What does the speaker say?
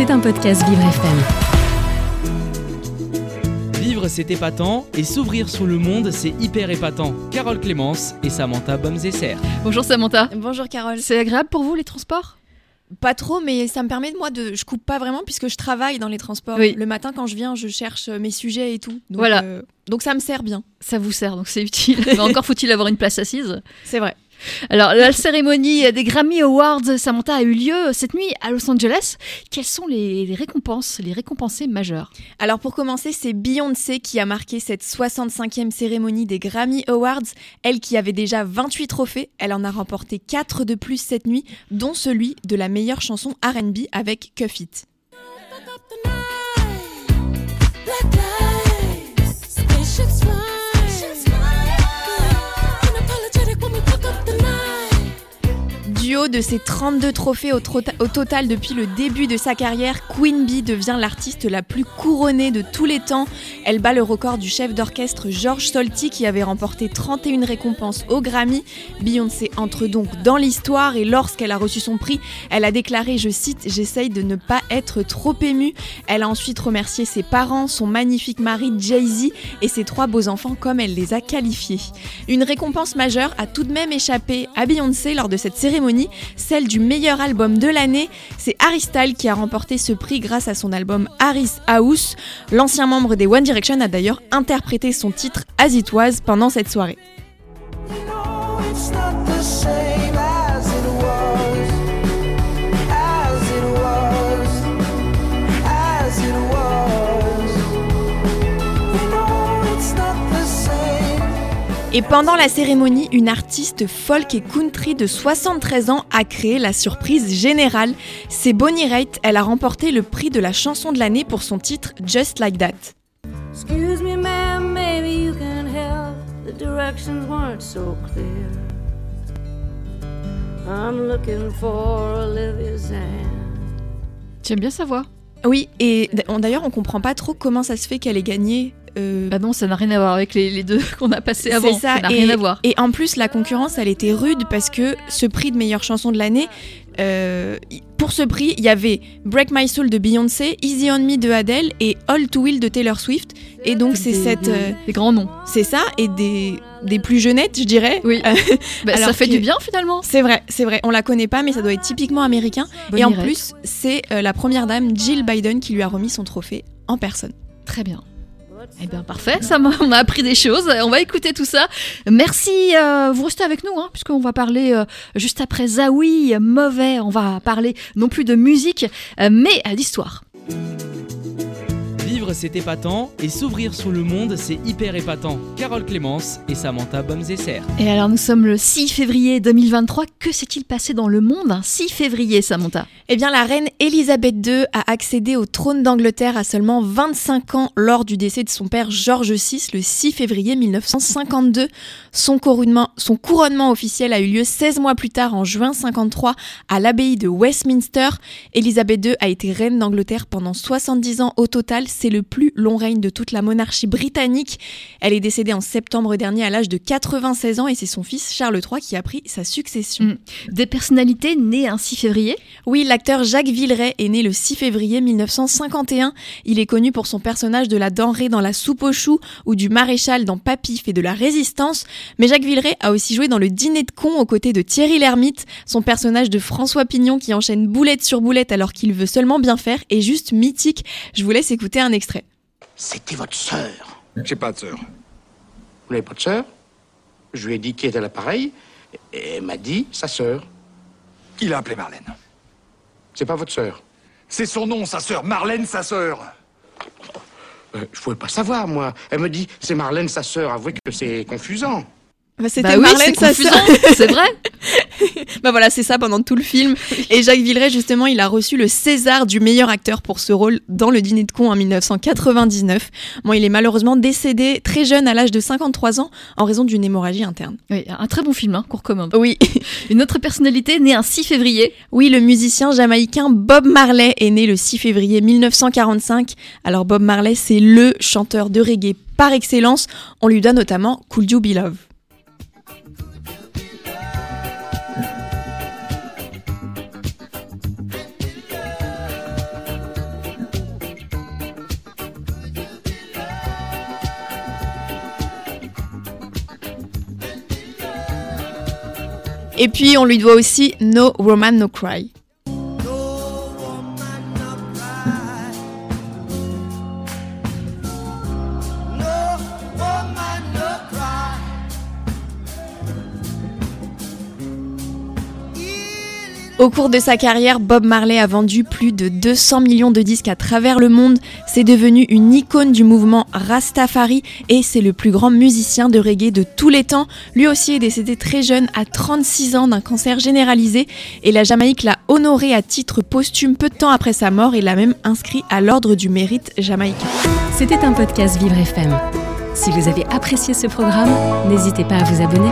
C'est un podcast Vivre FM. Vivre, c'est épatant, et s'ouvrir sur le monde, c'est hyper épatant. Carole Clémence et Samantha Bomzesser. Bonjour Samantha. Bonjour Carole. C'est agréable pour vous les transports? Pas trop, mais ça me permet de moi de. Je coupe pas vraiment puisque je travaille dans les transports. Oui. Le matin, quand je viens, je cherche mes sujets et tout. Donc, Voilà. euh, donc ça me sert bien. Ça vous sert, donc c'est utile. Mais encore faut-il avoir une place assise. C'est vrai. Alors, la cérémonie des Grammy Awards, Samantha, a eu lieu cette nuit à Los Angeles. Quelles sont les, récompenses, les récompensés majeures Alors pour commencer, c'est Beyoncé qui a marqué cette 65e cérémonie des Grammy Awards. Elle qui avait déjà 28 trophées, elle en a remporté 4 de plus cette nuit, dont celui de la meilleure chanson RB avec Cuff It. Du haut de ses 32 trophées au, au total depuis le début de sa carrière, Queen Bee devient l'artiste la plus couronnée de tous les temps. Elle bat le record du chef d'orchestre George Solti qui avait remporté 31 récompenses au Grammy. Beyoncé entre donc dans l'histoire et lorsqu'elle a reçu son prix, elle a déclaré, je cite, J'essaye de ne pas être trop émue. Elle a ensuite remercié ses parents, son magnifique mari Jay-Z et ses trois beaux enfants comme elle les a qualifiés. Une récompense majeure a tout de même échappé à Beyoncé lors de cette cérémonie, celle du meilleur album de l'année. C'est Harry Styles qui a remporté ce prix grâce à son album Harry's House. L'ancien membre des One Direction a d'ailleurs interprété son titre As It pendant cette soirée. Et pendant la cérémonie, une artiste folk et country de 73 ans a créé la surprise générale. C'est Bonnie Raitt, elle a remporté le prix de la chanson de l'année pour son titre Just Like That. Excuse me, ma'am, maybe you can help. The directions weren't so clear. I'm looking for Olivia's hand. J'aime bien sa voix? Oui, et d'ailleurs on comprend pas trop comment ça se fait qu'elle ait gagné. Euh, Bah non, ça n'a rien à voir avec les, les deux qu'on a passés avant. C'est ça, n'a et, rien à voir. Et en plus, la concurrence, elle était rude parce que ce prix de meilleure chanson de l'année, euh, pour ce prix, il y avait Break My Soul de Beyoncé, Easy on Me de Adele et All Too Will de Taylor Swift. Et donc c'est cette, des- euh, des grands noms. c'est ça, et des, des plus jeunettes, je dirais. Oui. Euh, Bah, ça alors fait que- du bien finalement. c'est vrai, c'est vrai. On la connaît pas, mais ça doit être typiquement américain. Et en plus, c'est la première dame, Jill Biden, qui lui a remis son trophée en personne. Très bien. Eh bien parfait, ça m'a- appris des choses. On va écouter tout ça. Merci, euh, vous restez avec nous, hein, puisqu'on va parler euh, juste après Zawi, mauvais. On va parler non plus de musique, euh, mais d'histoire. Vivre, c'est épatant, et s'ouvrir sur le monde, c'est hyper épatant. Carole Clémence et Samantha Bomzesser. Et alors nous sommes le 6 février 2023. Que s'est-il passé dans le monde un 6 février, Samantha? Eh bien, la reine Elisabeth II a accédé au trône d'Angleterre à seulement 25 ans lors du décès de son père George VI le 6 février 1952. Son couronnement, son couronnement officiel a eu lieu 16 mois plus tard en juin 53 à l'abbaye de Westminster. Elisabeth II a été reine d'Angleterre pendant 70 ans au total. C'est le plus long règne de toute la monarchie britannique. Elle est décédée en septembre dernier à l'âge de 96 ans et c'est son fils Charles III qui a pris sa succession. Mm. Des personnalités nées un 6 février? Oui, l'acteur Jacques Villeray est né le 6 février 1951. Il est connu pour son personnage de la denrée dans la soupe aux choux ou du maréchal dans Papy fait de la résistance. Mais Jacques Villeray a aussi joué dans le dîner de con aux côtés de Thierry Lhermitte. Son personnage de François Pignon qui enchaîne boulette sur boulette alors qu'il veut seulement bien faire est juste mythique. Je vous laisse écouter un extrait. C'était votre sœur. J'ai pas de sœur. Vous n'avez pas de sœur? Je lui ai dit qui était à l'appareil, et elle m'a dit sa sœur. Qui l'a appelé Marlène C'est pas votre sœur? C'est son nom, sa sœur. Marlène, sa sœur. Euh, je pouvais pas savoir, moi. Elle me dit c'est Marlène, sa sœur. Avouez que c'est confusant. Bah, C'était Bah oui, Marlène, c'est sa sœur. c'est vrai. Bah voilà, c'est ça pendant tout le film. Et Jacques Villeray, justement, il a reçu le César du meilleur acteur pour ce rôle dans Le Dîner de con en 1999. Bon, il est malheureusement décédé très jeune, à l'âge de 53 ans, en raison d'une hémorragie interne. Oui, un très bon film hein, qu'on recommande. Oui, Une autre personnalité née un 6 février. oui, le musicien jamaïcain Bob Marley est né le 6 février 1945. Alors Bob Marley, c'est le chanteur de reggae par excellence. On lui doit notamment Cool You Be Love? Et puis on lui doit aussi No Roman No Cry. Au cours de sa carrière, Bob Marley a vendu plus de 200 millions de disques à travers le monde. C'est devenu une icône du mouvement Rastafari et c'est le plus grand musicien de reggae de tous les temps. Lui aussi est décédé très jeune, à 36 ans, d'un cancer généralisé. Et la Jamaïque l'a honoré à titre posthume peu de temps après sa mort et l'a même inscrit à l'ordre du mérite jamaïcain. C'était un podcast Vivre FM. Si vous avez apprécié ce programme, n'hésitez pas à vous abonner.